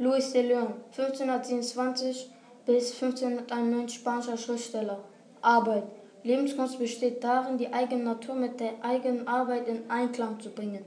Luis de Leon, 1527 bis 1591 spanischer Schriftsteller. Arbeit. Lebenskunst besteht darin, die eigene Natur mit der eigenen Arbeit in Einklang zu bringen.